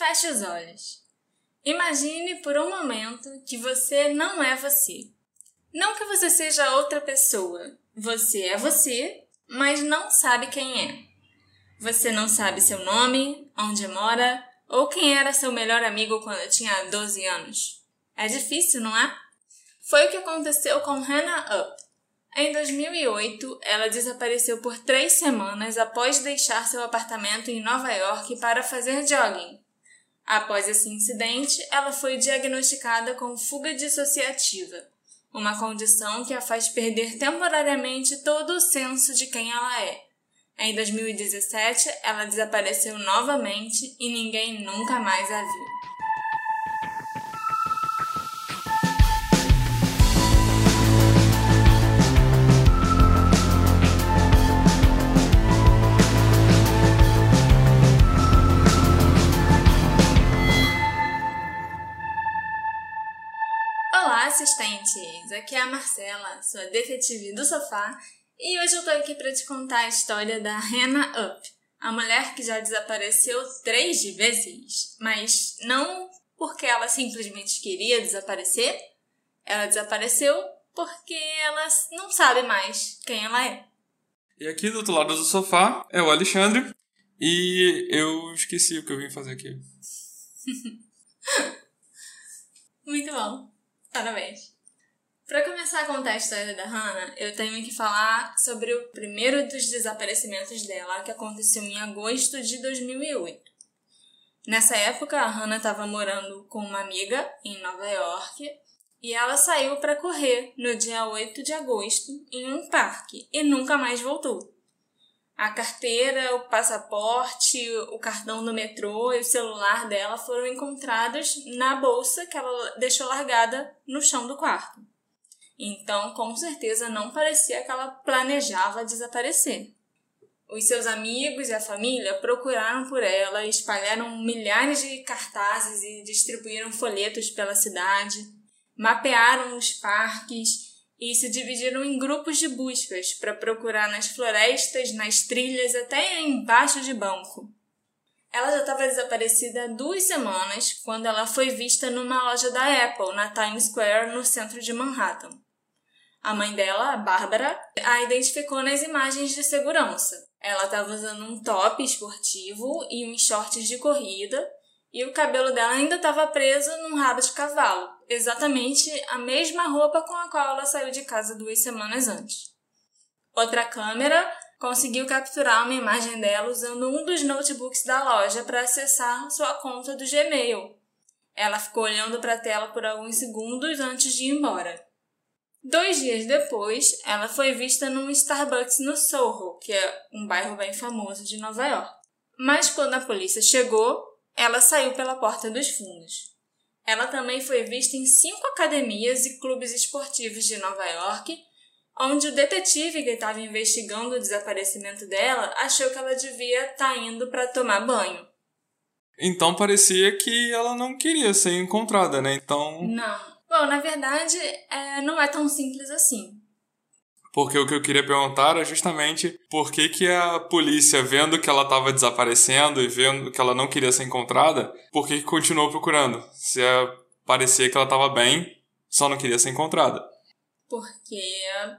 Feche os olhos. Imagine por um momento que você não é você. Não que você seja outra pessoa. Você é você, mas não sabe quem é. Você não sabe seu nome, onde mora ou quem era seu melhor amigo quando tinha 12 anos. É difícil, não é? Foi o que aconteceu com Hannah Up. Em 2008, ela desapareceu por três semanas após deixar seu apartamento em Nova York para fazer jogging. Após esse incidente, ela foi diagnosticada com fuga dissociativa, uma condição que a faz perder temporariamente todo o senso de quem ela é. Em 2017, ela desapareceu novamente e ninguém nunca mais a viu. Assistentes! Aqui é a Marcela, sua detetive do sofá, e hoje eu tô aqui para te contar a história da Hannah Up, a mulher que já desapareceu três vezes, mas não porque ela simplesmente queria desaparecer, ela desapareceu porque ela não sabe mais quem ela é. E aqui do outro lado do sofá é o Alexandre, e eu esqueci o que eu vim fazer aqui. Muito bom. Parabéns. Para começar a contar a história da Hannah, eu tenho que falar sobre o primeiro dos desaparecimentos dela, que aconteceu em agosto de 2008. Nessa época, a Hannah estava morando com uma amiga em Nova York e ela saiu para correr no dia 8 de agosto em um parque e nunca mais voltou. A carteira, o passaporte, o cartão do metrô e o celular dela foram encontrados na bolsa que ela deixou largada no chão do quarto. Então, com certeza, não parecia que ela planejava desaparecer. Os seus amigos e a família procuraram por ela, espalharam milhares de cartazes e distribuíram folhetos pela cidade, mapearam os parques e se dividiram em grupos de buscas para procurar nas florestas, nas trilhas, até embaixo de banco. Ela já estava desaparecida há duas semanas quando ela foi vista numa loja da Apple, na Times Square, no centro de Manhattan. A mãe dela, a Bárbara, a identificou nas imagens de segurança. Ela estava usando um top esportivo e uns shorts de corrida e o cabelo dela ainda estava preso num rabo de cavalo, exatamente a mesma roupa com a qual ela saiu de casa duas semanas antes. Outra câmera conseguiu capturar uma imagem dela usando um dos notebooks da loja para acessar sua conta do Gmail. Ela ficou olhando para a tela por alguns segundos antes de ir embora. Dois dias depois, ela foi vista num Starbucks no Soho, que é um bairro bem famoso de Nova York. Mas quando a polícia chegou, ela saiu pela porta dos fundos. Ela também foi vista em cinco academias e clubes esportivos de Nova York, onde o detetive que estava investigando o desaparecimento dela achou que ela devia estar tá indo para tomar banho. Então parecia que ela não queria ser encontrada, né? Então. Não. Bom, na verdade, é, não é tão simples assim. Porque o que eu queria perguntar era justamente por que, que a polícia, vendo que ela estava desaparecendo e vendo que ela não queria ser encontrada, por que, que continuou procurando? Se é, parecia que ela estava bem, só não queria ser encontrada. Porque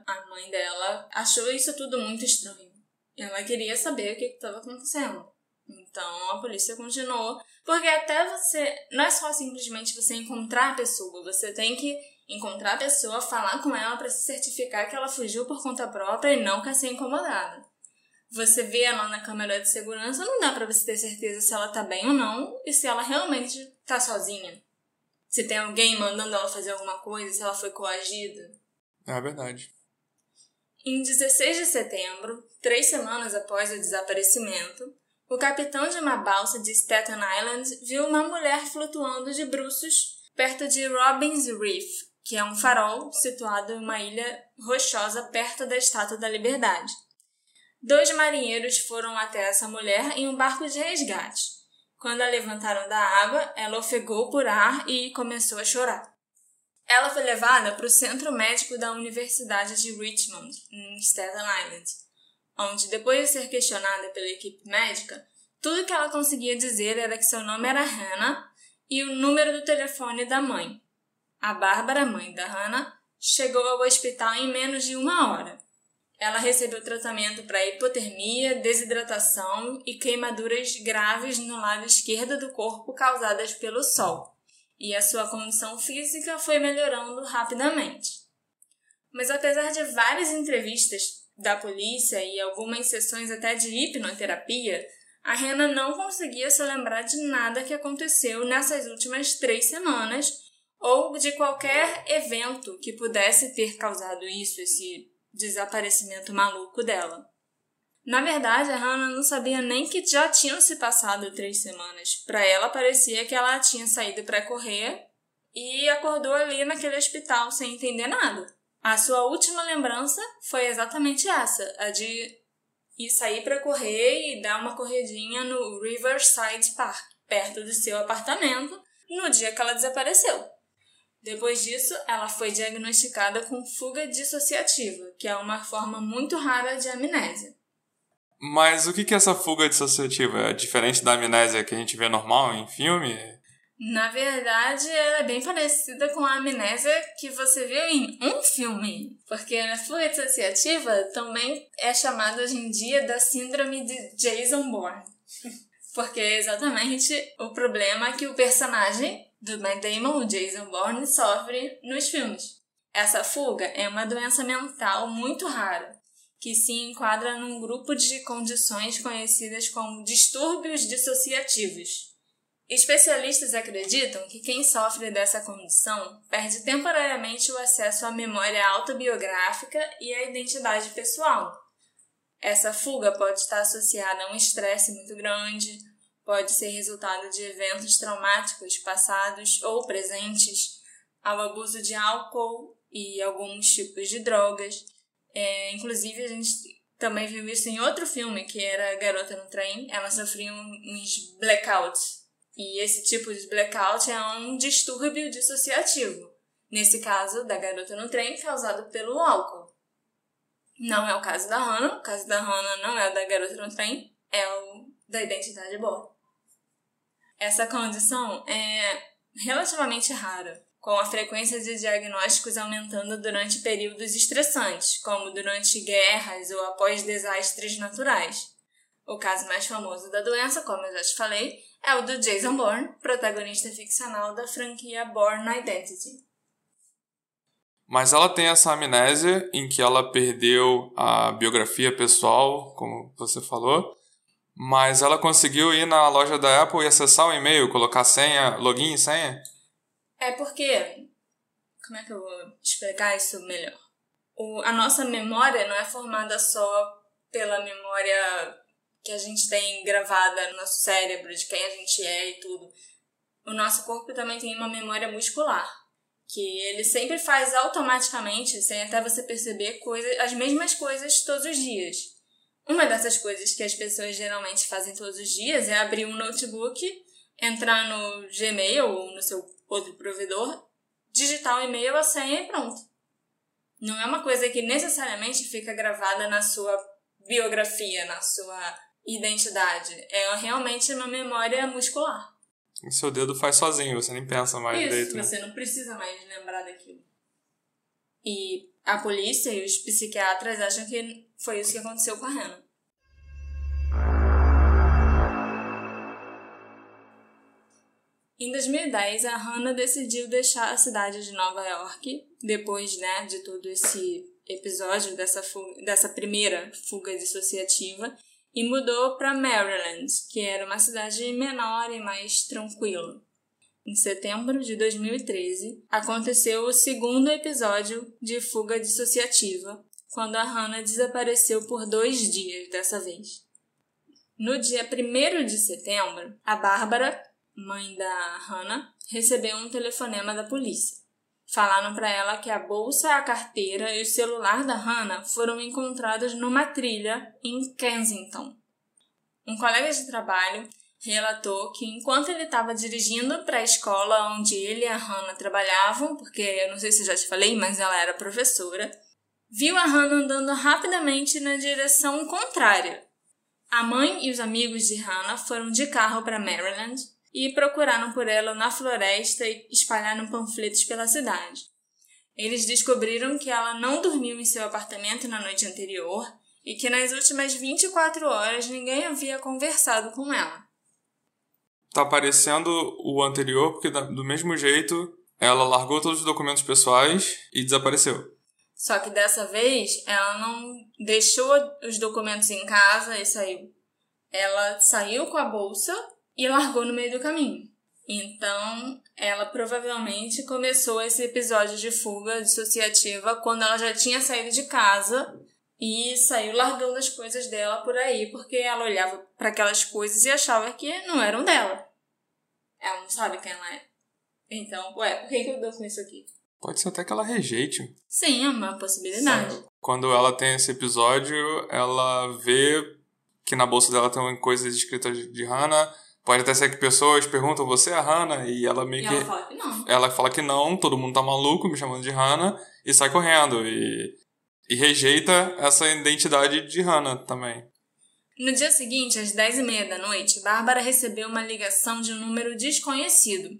a mãe dela achou isso tudo muito estranho. Ela queria saber o que estava acontecendo. Então a polícia continuou. Porque até você. Não é só simplesmente você encontrar a pessoa, você tem que encontrar a pessoa, falar com ela para se certificar que ela fugiu por conta própria e não quer ser incomodada. Você vê ela na câmera de segurança, não dá para você ter certeza se ela tá bem ou não e se ela realmente tá sozinha. Se tem alguém mandando ela fazer alguma coisa, se ela foi coagida. É verdade. Em 16 de setembro, três semanas após o desaparecimento, o capitão de uma balsa de Staten Island viu uma mulher flutuando de bruços perto de Robbins Reef, que é um farol situado em uma ilha rochosa perto da Estátua da Liberdade. Dois marinheiros foram até essa mulher em um barco de resgate. Quando a levantaram da água, ela ofegou por ar e começou a chorar. Ela foi levada para o centro médico da Universidade de Richmond, em Staten Island, onde, depois de ser questionada pela equipe médica, Tudo que ela conseguia dizer era que seu nome era Hannah e o número do telefone da mãe. A Bárbara, mãe da Hannah, chegou ao hospital em menos de uma hora. Ela recebeu tratamento para hipotermia, desidratação e queimaduras graves no lado esquerdo do corpo causadas pelo sol, e a sua condição física foi melhorando rapidamente. Mas apesar de várias entrevistas da polícia e algumas sessões até de hipnoterapia, a Rena não conseguia se lembrar de nada que aconteceu nessas últimas três semanas ou de qualquer evento que pudesse ter causado isso, esse desaparecimento maluco dela. Na verdade, a Hannah não sabia nem que já tinham se passado três semanas. Para ela, parecia que ela tinha saído para correr e acordou ali naquele hospital sem entender nada. A sua última lembrança foi exatamente essa, a de ir sair para correr e dar uma corridinha no Riverside Park, perto do seu apartamento, no dia que ela desapareceu. Depois disso, ela foi diagnosticada com fuga dissociativa, que é uma forma muito rara de amnésia. Mas o que é essa fuga dissociativa? É diferente da amnésia que a gente vê normal em filme? Na verdade, ela é bem parecida com a amnésia que você viu em um filme. Porque a fuga dissociativa também é chamada hoje em dia da síndrome de Jason Bourne. Porque é exatamente o problema que o personagem do Matt Damon, o Jason Bourne, sofre nos filmes. Essa fuga é uma doença mental muito rara, que se enquadra num grupo de condições conhecidas como distúrbios dissociativos. Especialistas acreditam que quem sofre dessa condição perde temporariamente o acesso à memória autobiográfica e à identidade pessoal. Essa fuga pode estar associada a um estresse muito grande, pode ser resultado de eventos traumáticos passados ou presentes, ao abuso de álcool e alguns tipos de drogas. É, inclusive, a gente também viu isso em outro filme, que era Garota no Trem. Ela sofria uns blackouts. E esse tipo de blackout é um distúrbio dissociativo. Nesse caso, da Garota no Trem, causado pelo álcool. Não é o caso da Hannah. O caso da Hannah não é o da Garota no Trem, é o da identidade boa. Essa condição é relativamente rara, com a frequência de diagnósticos aumentando durante períodos estressantes, como durante guerras ou após desastres naturais. O caso mais famoso da doença, como eu já te falei, é o do Jason Bourne, protagonista ficcional da franquia Bourne Identity. Mas ela tem essa amnésia em que ela perdeu a biografia pessoal, como você falou, mas ela conseguiu ir na loja da Apple e acessar o e-mail, colocar senha, login e senha? É porque. Como é que eu vou explicar isso melhor? O, a nossa memória não é formada só pela memória que a gente tem gravada no nosso cérebro, de quem a gente é e tudo. O nosso corpo também tem uma memória muscular, que ele sempre faz automaticamente, sem até você perceber, coisa, as mesmas coisas todos os dias. Uma dessas coisas que as pessoas geralmente fazem todos os dias é abrir um notebook, entrar no Gmail ou no seu outro provedor, digitar o e-mail, a senha e pronto. Não é uma coisa que necessariamente fica gravada na sua biografia, na sua identidade. É realmente uma memória muscular. O seu dedo faz sozinho, você nem pensa mais Isso, direito. você não precisa mais lembrar daquilo. E a polícia e os psiquiatras acham que foi isso que aconteceu com a Hannah. Em 2010, a Hannah decidiu deixar a cidade de Nova York, depois né, de todo esse episódio dessa, fuga, dessa primeira fuga dissociativa, e mudou para Maryland, que era uma cidade menor e mais tranquila. Em setembro de 2013, aconteceu o segundo episódio de fuga dissociativa, quando a Hannah desapareceu por dois dias dessa vez. No dia 1 de setembro, a Bárbara, mãe da Hannah, recebeu um telefonema da polícia. Falaram para ela que a bolsa, a carteira e o celular da Hannah foram encontrados numa trilha em Kensington. Um colega de trabalho relatou que enquanto ele estava dirigindo para a escola onde ele e a Hannah trabalhavam, porque eu não sei se já te falei, mas ela era professora, viu a Hannah andando rapidamente na direção contrária. A mãe e os amigos de Hannah foram de carro para Maryland e procuraram por ela na floresta e espalharam panfletos pela cidade. Eles descobriram que ela não dormiu em seu apartamento na noite anterior e que nas últimas 24 horas ninguém havia conversado com ela. Tá parecendo o anterior, porque do mesmo jeito ela largou todos os documentos pessoais e desapareceu. Só que dessa vez ela não deixou os documentos em casa e saiu. Ela saiu com a bolsa e largou no meio do caminho. Então, ela provavelmente começou esse episódio de fuga dissociativa quando ela já tinha saído de casa e saiu largando as coisas dela por aí, porque ela olhava para aquelas coisas e achava que não eram dela. Ela não sabe quem ela é. Então, ué, por que, que eu dou com isso aqui? Pode ser até que ela rejeite. Sim, é uma possibilidade. Quando ela tem esse episódio, ela vê que na bolsa dela tem coisas escritas de Hannah. Pode até ser que pessoas perguntam, você é a Hannah? E ela meio e que. Ela fala que não. Ela fala que não, todo mundo tá maluco me chamando de Hannah e sai correndo. E e rejeita essa identidade de Hannah também. No dia seguinte, às 10h30 da noite, Bárbara recebeu uma ligação de um número desconhecido.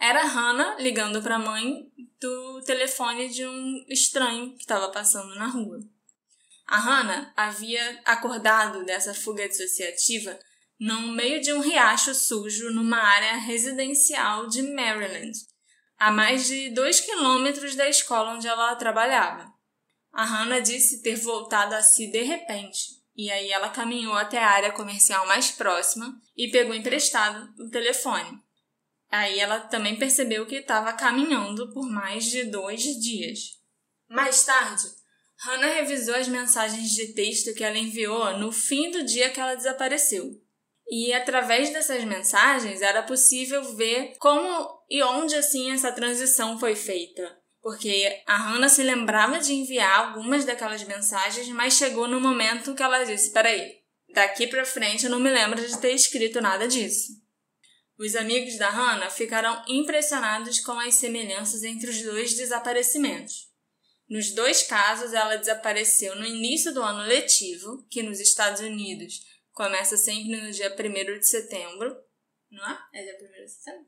Era Hannah ligando para a mãe do telefone de um estranho que estava passando na rua. A Hannah havia acordado dessa fuga dissociativa no meio de um riacho sujo numa área residencial de Maryland, a mais de dois quilômetros da escola onde ela trabalhava. A Hannah disse ter voltado a si de repente, e aí ela caminhou até a área comercial mais próxima e pegou emprestado o telefone. Aí ela também percebeu que estava caminhando por mais de dois dias. Mais tarde, Hannah revisou as mensagens de texto que ela enviou no fim do dia que ela desapareceu. E através dessas mensagens era possível ver como e onde assim essa transição foi feita porque a Hannah se lembrava de enviar algumas daquelas mensagens, mas chegou no momento que ela disse: Peraí, daqui pra frente eu não me lembro de ter escrito nada disso. Os amigos da Hannah ficaram impressionados com as semelhanças entre os dois desaparecimentos. Nos dois casos, ela desapareceu no início do ano letivo, que nos Estados Unidos começa sempre no dia 1 de setembro. Não é? É dia 1 de setembro?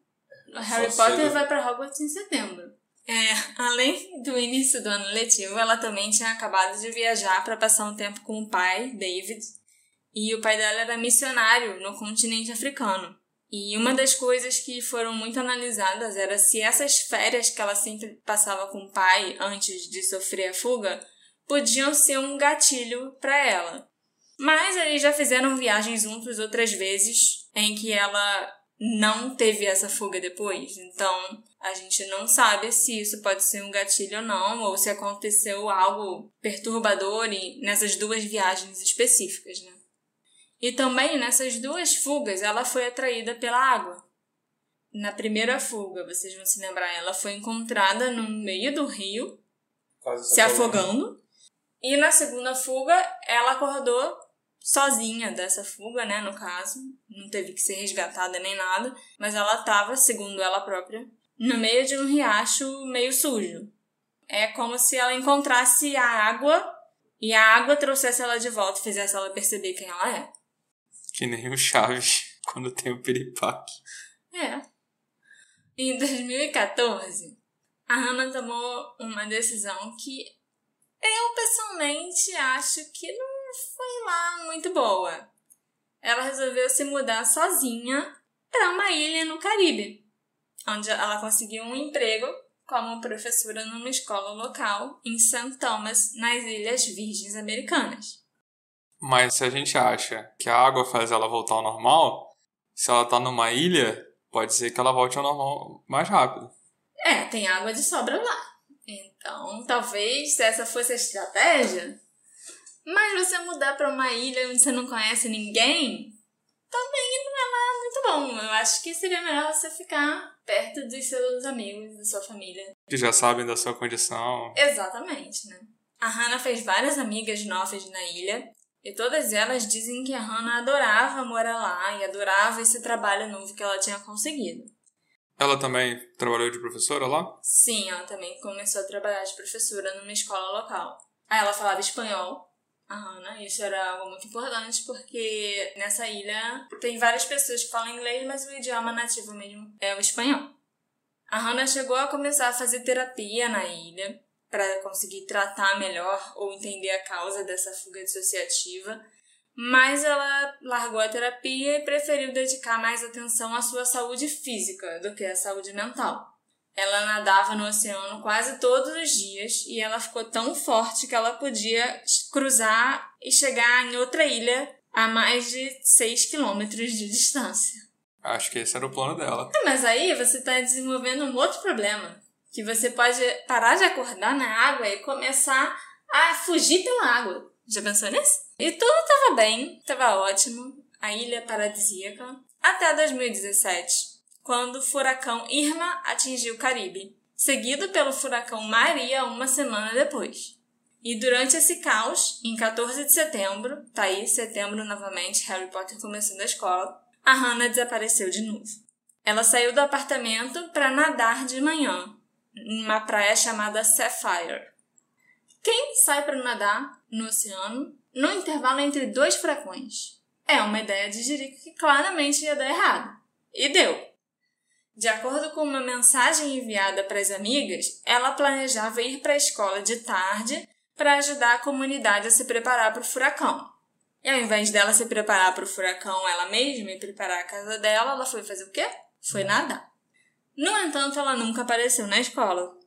O Harry Potter vai para Hogwarts em setembro. É, além do início do ano letivo, ela também tinha acabado de viajar para passar um tempo com o pai, David, e o pai dela era missionário no continente africano. E uma das coisas que foram muito analisadas era se essas férias que ela sempre passava com o pai antes de sofrer a fuga podiam ser um gatilho para ela. Mas eles já fizeram viagens juntos outras vezes em que ela não teve essa fuga depois. Então, a gente não sabe se isso pode ser um gatilho ou não, ou se aconteceu algo perturbador nessas duas viagens específicas, né? E também nessas duas fugas ela foi atraída pela água. Na primeira fuga, vocês vão se lembrar, ela foi encontrada no meio do rio, Quase se afogando. E na segunda fuga, ela acordou sozinha dessa fuga, né, no caso, não teve que ser resgatada nem nada, mas ela estava, segundo ela própria, no meio de um riacho meio sujo. É como se ela encontrasse a água e a água trouxesse ela de volta e fizesse ela perceber quem ela é. Que nem o Chaves quando tem o piripaque. É. Em 2014, a Hannah tomou uma decisão que eu pessoalmente acho que não foi lá muito boa. Ela resolveu se mudar sozinha para uma ilha no Caribe, onde ela conseguiu um emprego como professora numa escola local em St. Thomas, nas Ilhas Virgens Americanas. Mas se a gente acha que a água faz ela voltar ao normal, se ela tá numa ilha, pode ser que ela volte ao normal mais rápido. É, tem água de sobra lá. Então, talvez se essa fosse a estratégia, mas você mudar para uma ilha onde você não conhece ninguém, também não é lá muito bom. Eu acho que seria melhor você ficar perto dos seus amigos, da sua família. Que já sabem da sua condição. Exatamente, né? A Hannah fez várias amigas novas na ilha e todas elas dizem que a Hannah adorava morar lá e adorava esse trabalho novo que ela tinha conseguido. Ela também trabalhou de professora lá? Sim, ela também começou a trabalhar de professora numa escola local. Aí ela falava espanhol, a Hannah. Isso era algo muito importante porque nessa ilha tem várias pessoas que falam inglês, mas o idioma nativo mesmo é o espanhol. A Hannah chegou a começar a fazer terapia na ilha para conseguir tratar melhor ou entender a causa dessa fuga dissociativa, mas ela largou a terapia e preferiu dedicar mais atenção à sua saúde física do que à saúde mental. Ela nadava no oceano quase todos os dias e ela ficou tão forte que ela podia cruzar e chegar em outra ilha a mais de 6 quilômetros de distância. Acho que esse era o plano dela. É, mas aí você está desenvolvendo um outro problema. Que você pode parar de acordar na água e começar a fugir pela água. Já pensou nisso? E tudo estava bem, estava ótimo. A ilha paradisíaca. Até 2017, quando o furacão Irma atingiu o Caribe, seguido pelo furacão Maria uma semana depois. E durante esse caos, em 14 de setembro, tá aí, setembro novamente, Harry Potter começando a escola, a Hannah desapareceu de novo. Ela saiu do apartamento para nadar de manhã, numa praia chamada Sapphire. Quem sai para nadar no oceano no intervalo entre dois furacões? É uma ideia de Jerico que claramente ia dar errado. E deu. De acordo com uma mensagem enviada para as amigas, ela planejava ir para a escola de tarde para ajudar a comunidade a se preparar para o furacão. E ao invés dela se preparar para o furacão ela mesma e preparar a casa dela, ela foi fazer o quê? Foi nadar. No entanto, ela nunca apareceu na escola.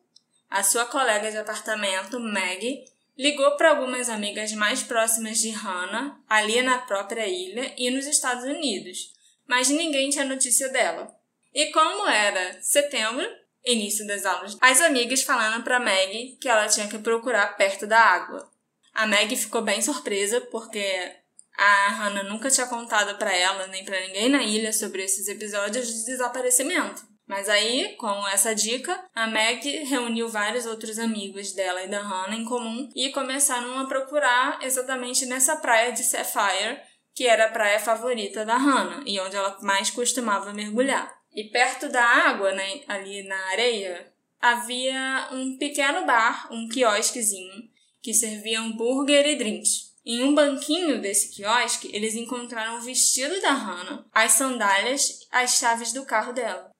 A sua colega de apartamento, Maggie, ligou para algumas amigas mais próximas de Hannah, ali na própria ilha e nos Estados Unidos, mas ninguém tinha notícia dela. E como era setembro, início das aulas, as amigas falaram para Maggie que ela tinha que procurar perto da água. A Maggie ficou bem surpresa porque a Hannah nunca tinha contado para ela nem para ninguém na ilha sobre esses episódios de desaparecimento. Mas aí, com essa dica, a Meg reuniu vários outros amigos dela e da Hannah em comum e começaram a procurar exatamente nessa praia de Sapphire, que era a praia favorita da Hannah e onde ela mais costumava mergulhar. E perto da água, né, ali na areia, havia um pequeno bar, um quiosquezinho, que servia hambúrguer e drinks. Em um banquinho desse quiosque, eles encontraram o vestido da Hannah, as sandálias, as chaves do carro dela.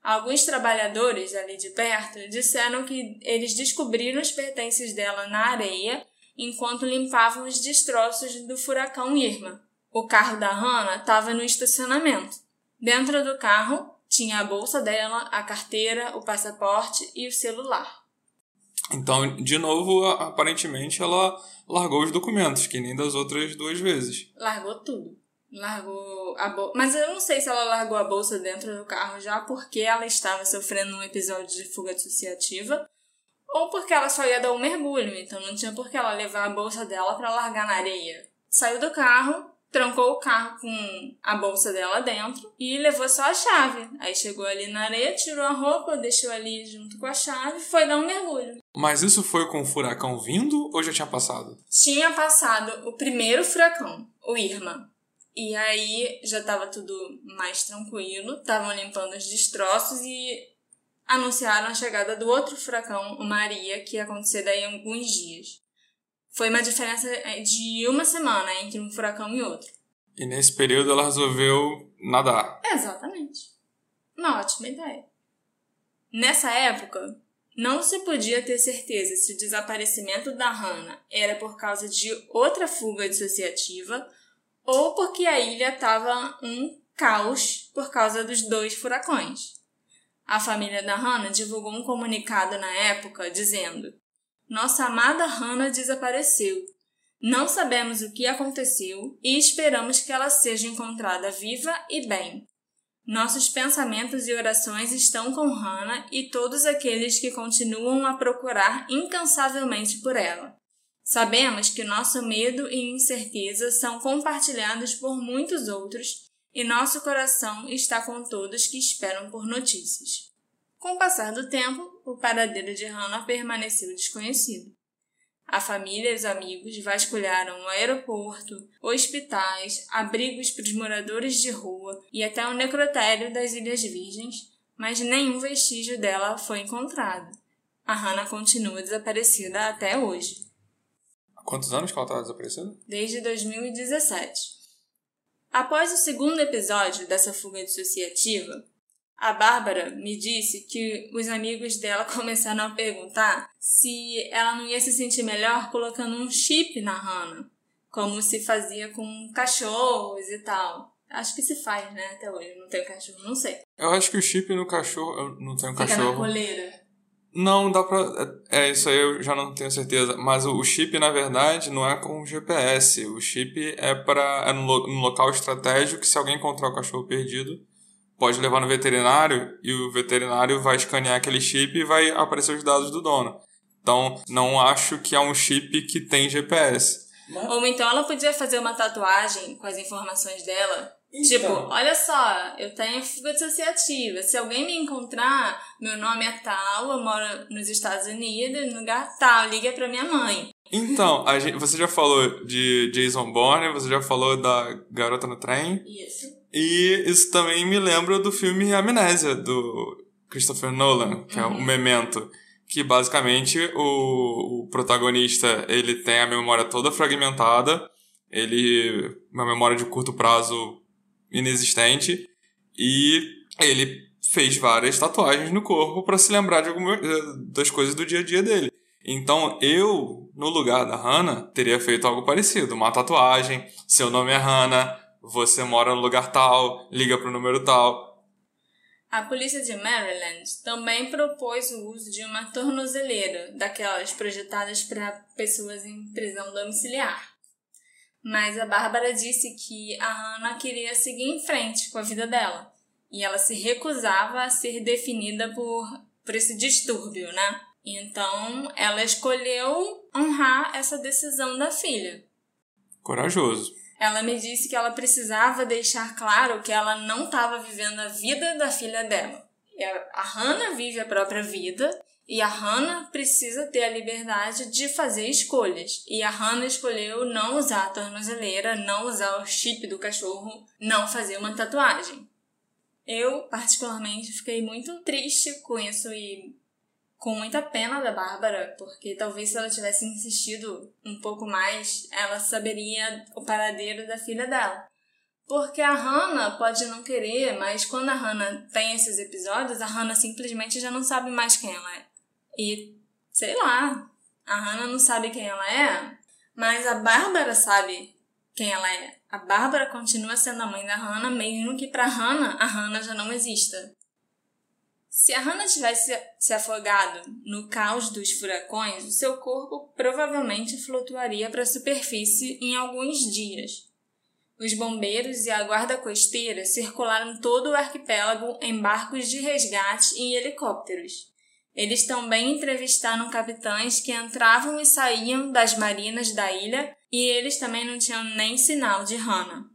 Alguns trabalhadores ali de perto disseram que eles descobriram os pertences dela na areia enquanto limpavam os destroços do furacão Irma. O carro da Hannah estava no estacionamento. Dentro do carro tinha a bolsa dela, a carteira, o passaporte e o celular. Então, de novo, aparentemente ela largou os documentos, que nem das outras duas vezes. Largou tudo. Largou a bolsa. Mas eu não sei se ela largou a bolsa dentro do carro já porque ela estava sofrendo um episódio de fuga dissociativa ou porque ela só ia dar um mergulho, então não tinha por que ela levar a bolsa dela para largar na areia. Saiu do carro, trancou o carro com a bolsa dela dentro e levou só a chave. Aí chegou ali na areia, tirou a roupa, deixou ali junto com a chave e foi dar um mergulho. Mas isso foi com o furacão vindo ou já tinha passado? Tinha passado o primeiro furacão, o Irma. E aí já estava tudo mais tranquilo, estavam limpando os destroços e anunciaram a chegada do outro furacão, o Maria, que ia acontecer daí em alguns dias. Foi uma diferença é, de uma semana entre um furacão e outro. E nesse período ela resolveu nadar. Exatamente. Uma ótima ideia. Nessa época, não se podia ter certeza se o desaparecimento da Hannah era por causa de outra fuga dissociativa ou porque a ilha estava um caos por causa dos dois furacões. A família da Hannah divulgou um comunicado na época dizendo: nossa amada Hannah desapareceu. Não sabemos o que aconteceu e esperamos que ela seja encontrada viva e bem. Nossos pensamentos e orações estão com Hannah e todos aqueles que continuam a procurar incansavelmente por ela. Sabemos que nosso medo e incerteza são compartilhados por muitos outros e nosso coração está com todos que esperam por notícias. Com o passar do tempo, o paradeiro de Hannah permaneceu desconhecido. A família e os amigos vasculharam o aeroporto, hospitais, abrigos para os moradores de rua e até o necrotério das Ilhas Virgens, mas nenhum vestígio dela foi encontrado. A Hannah continua desaparecida até hoje. quantos anos que ela estava desaparecida? Desde 2017. Após o segundo episódio dessa fuga dissociativa, a Bárbara me disse que os amigos dela começaram a perguntar se ela não ia se sentir melhor colocando um chip na Hannah, como se fazia com cachorros e tal. Acho que se faz, né? Até hoje. Não tenho cachorro, não sei. Eu acho que o chip no cachorro. Eu não tenho Fica cachorro. na coleira. Não, dá pra. É, isso aí eu já não tenho certeza. Mas o chip, na verdade, não é com GPS. O chip é para é num local estratégico que se alguém encontrar o cachorro perdido, pode levar no veterinário e o veterinário vai escanear aquele chip e vai aparecer os dados do dono. Então, não acho que é um chip que tem GPS. Ou então ela podia fazer uma tatuagem com as informações dela. Então. Tipo, olha só, eu tenho fuga dissociativa. Se alguém me encontrar, meu nome é tal, eu moro nos Estados Unidos, no lugar tal, liga pra minha mãe. Então, a gente, você já falou de Jason Bourne, você já falou da Garota no Trem. Isso. E isso também me lembra do filme Amnésia, do Christopher Nolan, que é o Memento. Que basicamente o, o protagonista ele tem a memória toda fragmentada, ele uma memória de curto prazo inexistente e ele fez várias tatuagens no corpo para se lembrar de alguma, eh, das coisas do dia a dia dele. Então eu, no lugar da Hannah, teria feito algo parecido, uma tatuagem, seu nome é Hannah, você mora no lugar tal, liga pro número tal. A polícia de Maryland também propôs o uso de uma tornozeleira, daquelas projetadas para pessoas em prisão domiciliar. Mas a Bárbara disse que a Hannah queria seguir em frente com a vida dela. E ela se recusava a ser definida por, por esse distúrbio, né? Então ela escolheu honrar essa decisão da filha. Corajoso. Ela me disse que ela precisava deixar claro que ela não estava vivendo a vida da filha dela. A Hannah vive a própria vida e a Hannah precisa ter a liberdade de fazer escolhas. E a Hannah escolheu não usar a tornozeleira, não usar o chip do cachorro, não fazer uma tatuagem. Eu, particularmente, fiquei muito triste com isso e com muita pena da Bárbara, porque talvez se ela tivesse insistido um pouco mais, ela saberia o paradeiro da filha dela. Porque a Hannah pode não querer, mas quando a Hannah tem esses episódios, a Hannah simplesmente já não sabe mais quem ela é. E, sei lá, a Hannah não sabe quem ela é, mas a Bárbara sabe quem ela é. A Bárbara continua sendo a mãe da Hannah, mesmo que pra Hannah, a Hannah já não exista. Se a Hannah tivesse se afogado no caos dos furacões, o seu corpo provavelmente flutuaria para a superfície em alguns dias. Os bombeiros e a guarda costeira circularam todo o arquipélago em barcos de resgate e helicópteros. Eles também entrevistaram capitães que entravam e saíam das marinas da ilha e eles também não tinham nem sinal de Hannah.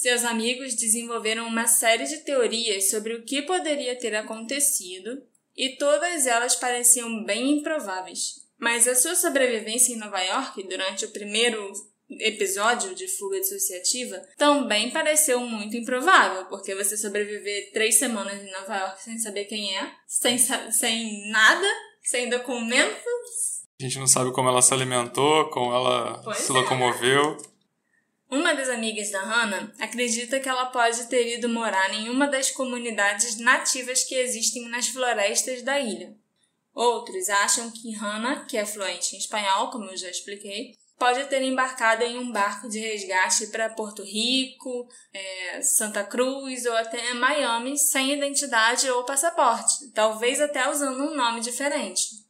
Seus amigos desenvolveram uma série de teorias sobre o que poderia ter acontecido e todas elas pareciam bem improváveis. Mas a sua sobrevivência em Nova York durante o primeiro episódio de fuga dissociativa também pareceu muito improvável, porque você sobreviver três semanas em Nova York sem saber quem é, sem, sem nada, sem documentos, A gente não sabe como ela se alimentou, como ela Pois se é. Uma das amigas da Hannah acredita que ela pode ter ido morar em uma das comunidades nativas que existem nas florestas da ilha. Outros acham que Hannah, que é fluente em espanhol, como eu já expliquei, pode ter embarcado em um barco de resgate para Porto Rico, eh, Santa Cruz ou até Miami sem identidade ou passaporte, talvez até usando um nome diferente.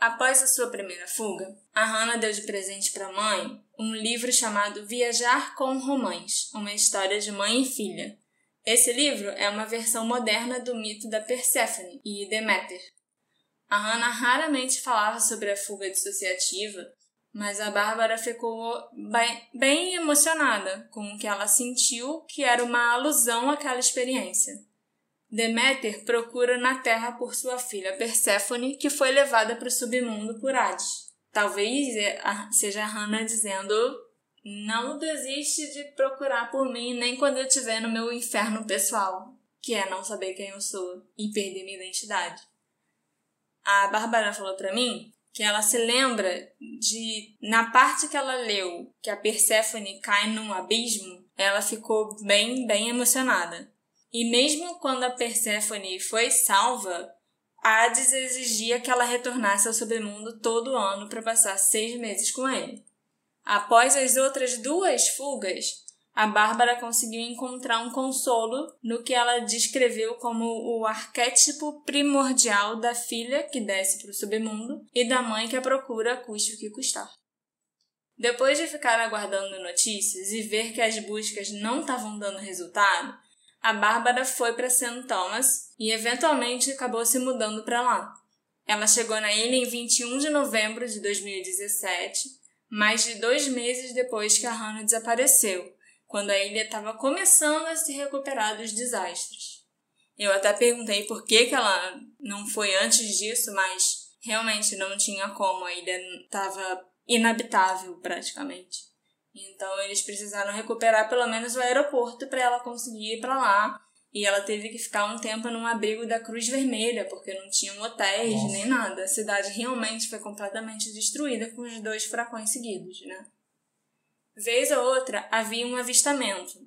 Após a sua primeira fuga, a Hannah deu de presente para a mãe um livro chamado Viajar com Romãs, uma história de mãe e filha. Esse livro é uma versão moderna do mito da Perséfone e Deméter. A Hannah raramente falava sobre a fuga dissociativa, mas a Bárbara ficou bem emocionada com o que ela sentiu que era uma alusão àquela experiência. Deméter procura na Terra por sua filha Perséfone, que foi levada para o submundo por Hades. Talvez é seja Hannah dizendo: Não desiste de procurar por mim nem quando eu estiver no meu inferno pessoal, que é não saber quem eu sou e perder minha identidade. A Bárbara falou pra mim que ela se lembra de na parte que ela leu que a Perséfone cai num abismo, ela ficou bem bem emocionada. E mesmo quando a Perséfone foi salva, Hades exigia que ela retornasse ao submundo todo ano para passar seis meses com ele. Após as outras duas fugas, a Bárbara conseguiu encontrar um consolo no que ela descreveu como o arquétipo primordial da filha que desce para o submundo e da mãe que a procura custe o que custar. Depois de ficar aguardando notícias e ver que as buscas não estavam dando resultado, a Bárbara foi para St. Thomas e eventualmente acabou se mudando para lá. Ela chegou na ilha em 21 de novembro de 2017, mais de dois meses depois que a Hannah desapareceu, quando a ilha estava começando a se recuperar dos desastres. Eu até perguntei por que, que ela não foi antes disso, mas realmente não tinha como, a ilha estava inabitável praticamente. Então eles precisaram recuperar pelo menos o aeroporto para ela conseguir ir para lá. E ela teve que ficar um tempo num abrigo da Cruz Vermelha, porque não tinham hotéis Nossa. nem nada. A cidade realmente foi completamente destruída com os dois furacões seguidos, né? Vez ou outra havia um avistamento.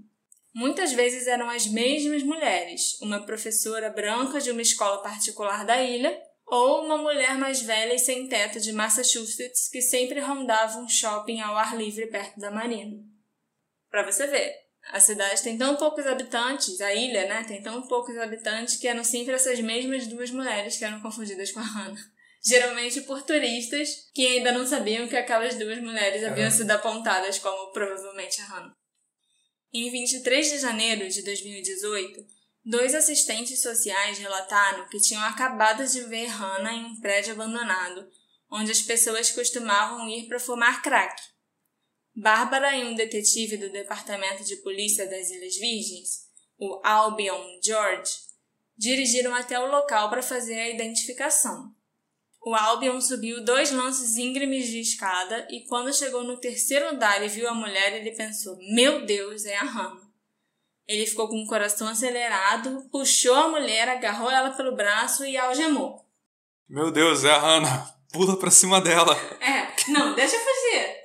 Muitas vezes eram as mesmas mulheres, uma professora branca de uma escola particular da ilha ou uma mulher mais velha e sem teto de Massachusetts que sempre rondava um shopping ao ar livre perto da marina. Para você ver, a cidade tem tão poucos habitantes, a ilha, né, tem tão poucos habitantes que eram sempre essas mesmas duas mulheres que eram confundidas com a Hannah geralmente por turistas que ainda não sabiam que aquelas duas mulheres haviam sido apontadas como provavelmente a Hannah. Em 23 de janeiro de 2018, dois assistentes sociais relataram que tinham acabado de ver Hannah em um prédio abandonado, onde as pessoas costumavam ir para fumar crack. Bárbara e um detetive do Departamento de Polícia das Ilhas Virgens, o Albion George, dirigiram até o local para fazer a identificação. O Albion subiu dois lances íngremes de escada e quando chegou no terceiro andar e viu a mulher, ele pensou: Meu Deus, é a Hannah. Ele ficou com o coração acelerado, puxou a mulher, agarrou ela pelo braço e algemou. Meu Deus, é a Hannah. Pula pra cima dela. É, não, deixa eu fugir.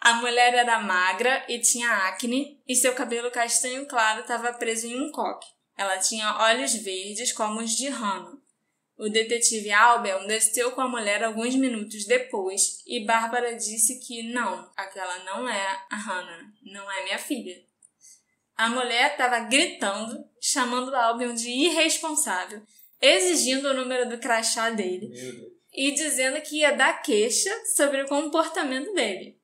A mulher era magra e tinha acne, e seu cabelo castanho claro estava preso em um coque. Ela tinha olhos verdes como os de Hannah. O detetive Albel desceu com a mulher alguns minutos depois e Bárbara disse que não, aquela não é a Hannah, não é minha filha. A mulher estava gritando, chamando Albion de irresponsável, exigindo o número do crachá dele e dizendo que ia dar queixa sobre o comportamento dele.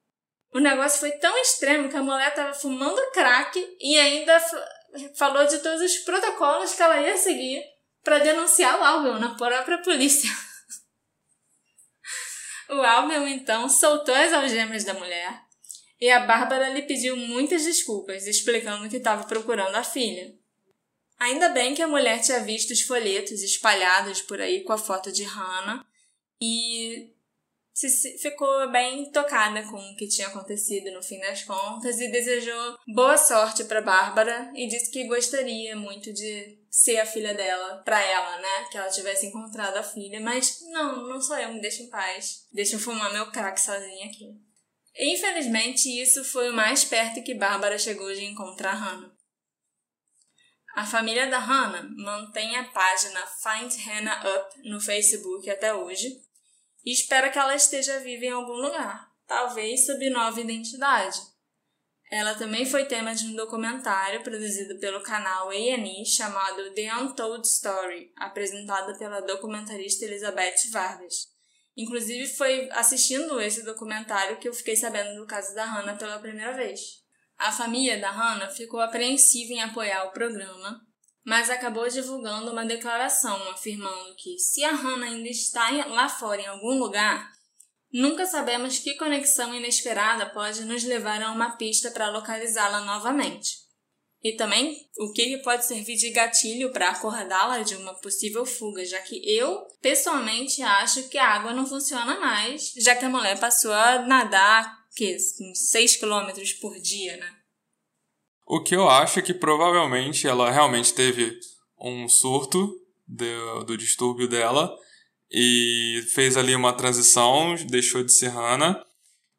O negócio foi tão extremo que a mulher estava fumando crack e ainda falou de todos os protocolos que ela ia seguir para denunciar o Albion na própria polícia. o Albion então soltou as algemas da mulher e a Bárbara lhe pediu muitas desculpas, explicando que estava procurando a filha. Ainda bem que a mulher tinha visto os folhetos espalhados por aí com a foto de Hannah e ficou bem tocada com o que tinha acontecido no fim das contas e desejou boa sorte para Bárbara e disse que gostaria muito de ser a filha dela para ela, né? Que ela tivesse encontrado a filha, mas não, não sou eu, me deixa em paz. Deixa eu fumar meu crack sozinha aqui. Infelizmente, isso foi o mais perto que Bárbara chegou de encontrar Hannah. A família da Hannah mantém a página Find Hannah Up no Facebook até hoje e espera que ela esteja viva em algum lugar, talvez sob nova identidade. Ela também foi tema de um documentário produzido pelo canal A&E chamado The Untold Story, apresentado pela documentarista Elizabeth Vargas. Inclusive foi assistindo esse documentário que eu fiquei sabendo do caso da Hannah pela primeira vez. A família da Hannah ficou apreensiva em apoiar o programa, mas acabou divulgando uma declaração afirmando que se a Hannah ainda está lá fora em algum lugar, nunca sabemos que conexão inesperada pode nos levar a uma pista para localizá-la novamente. E também o que pode servir de gatilho para acordá-la de uma possível fuga, já que eu pessoalmente acho que a água não funciona mais, já que a mulher passou a nadar que 6 km por dia, né? O que eu acho é que provavelmente ela realmente teve um surto do, do distúrbio dela e fez ali uma transição, deixou de ser Hannah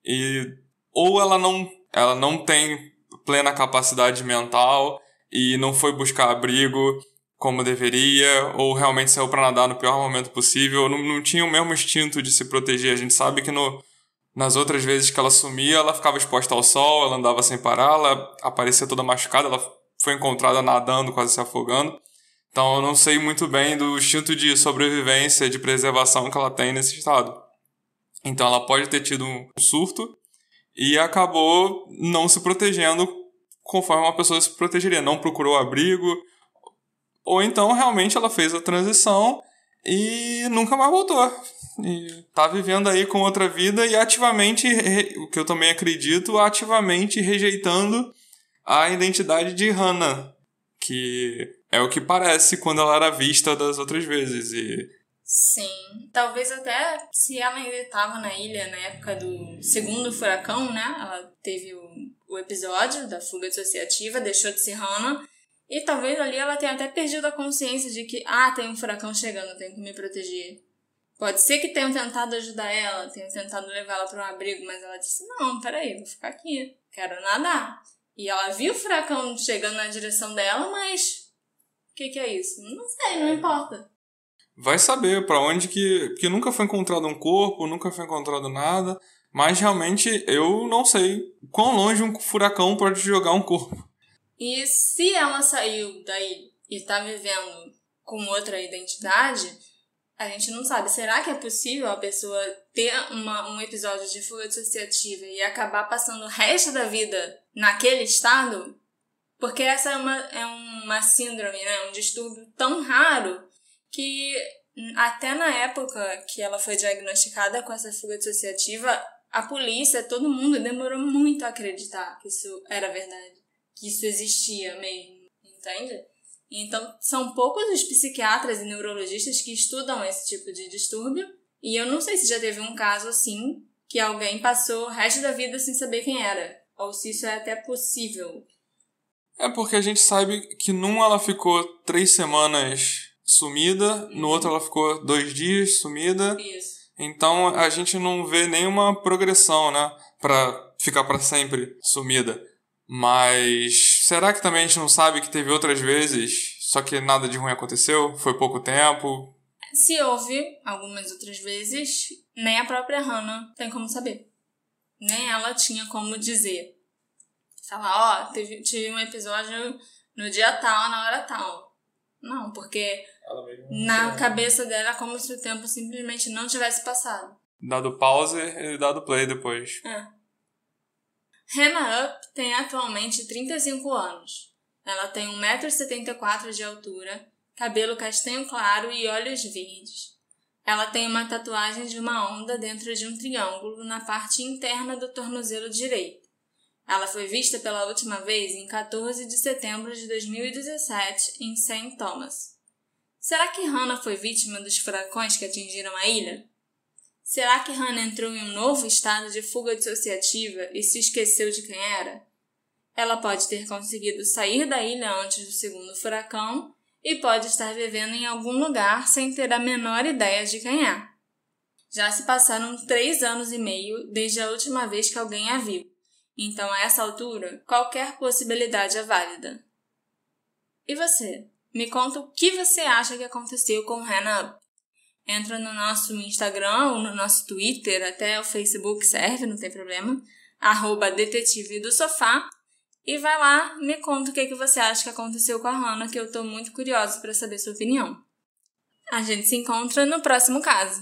e ou ela não ela não tem plena capacidade mental e não foi buscar abrigo como deveria, ou realmente saiu para nadar no pior momento possível, não, não tinha o mesmo instinto de se proteger. A gente sabe que no, nas outras vezes que ela sumia, ela ficava exposta ao sol, ela andava sem parar, ela aparecia toda machucada, ela foi encontrada nadando, quase se afogando. Então eu não sei muito bem do instinto de sobrevivência, de preservação que ela tem nesse estado. Então ela pode ter tido um surto e acabou não se protegendo conforme uma pessoa se protegeria. Não procurou abrigo, ou então realmente ela fez a transição e nunca mais voltou. E tá vivendo aí com outra vida e ativamente, o que eu também acredito, ativamente rejeitando a identidade de Hannah, que é o que parece quando ela era vista das outras vezes. E Sim, talvez até se ela ainda estava na ilha na época do segundo furacão, né? Ela teve o, episódio da fuga dissociativa, deixou de ser Hannah e talvez ali ela tenha até perdido a consciência de que, ah, tem um furacão chegando, tenho que me proteger. Pode ser que tenham tentado ajudar ela, tenham tentado levá-la para um abrigo, mas ela disse: Não, peraí, vou ficar aqui, quero nadar. E ela viu o furacão chegando na direção dela, mas. O que, que é isso? Não sei, não importa. Vai saber para onde que. Porque nunca foi encontrado um corpo, nunca foi encontrado nada. Mas realmente eu não sei quão longe um furacão pode jogar um corpo. E se ela saiu daí e está vivendo com outra identidade, a gente não sabe. Será que é possível a pessoa ter uma, um episódio de fuga dissociativa e acabar passando o resto da vida naquele estado? Porque essa é uma, é uma síndrome, né? um distúrbio tão raro que até na época que ela foi diagnosticada com essa fuga dissociativa, a polícia, todo mundo demorou muito a acreditar que isso era verdade que isso existia mesmo, entende? Então, são poucos os psiquiatras e neurologistas que estudam esse tipo de distúrbio, e eu não sei se já teve um caso assim, que alguém passou o resto da vida sem saber quem era, ou se isso é até possível. É porque a gente sabe que num ela ficou três semanas sumida, no outro ela ficou dois dias sumida. Isso. Então a gente não vê nenhuma progressão, né? Pra ficar para sempre sumida. Mas será que também a gente não sabe que teve outras vezes, só que nada de ruim aconteceu? Foi pouco tempo? Se houve algumas outras vezes, nem a própria Hannah tem como saber. Nem ela tinha como dizer. Falar, ó, oh, tive, tive um episódio no dia tal, na hora tal. Não, porque na cabeça dela é como se o tempo simplesmente não tivesse passado. Dado pause e dado play depois. É. Hannah Up tem atualmente 35 anos. Ela tem 1,74m de altura, cabelo castanho claro e olhos verdes. Ela tem uma tatuagem de uma onda dentro de um triângulo na parte interna do tornozelo direito. Ela foi vista pela última vez em 14 de setembro de 2017 em St. Thomas. Será que Hannah foi vítima dos furacões que atingiram a ilha? Será que Hannah entrou em um novo estado de fuga dissociativa e se esqueceu de quem era? Ela pode ter conseguido sair da ilha antes do segundo furacão e pode estar vivendo em algum lugar sem ter a menor ideia de quem é. Já se passaram três anos e meio desde a última vez que alguém a viu, então a essa altura qualquer possibilidade é válida. E você? Me conta o que você acha que aconteceu com Hannah entra no nosso Instagram no nosso Twitter, até o Facebook serve, não tem problema, arroba detetive do sofá, e vai lá, me conta o que, que você acha que aconteceu com a Hannah, que eu tô muito curiosa para saber sua opinião. A gente se encontra no próximo caso.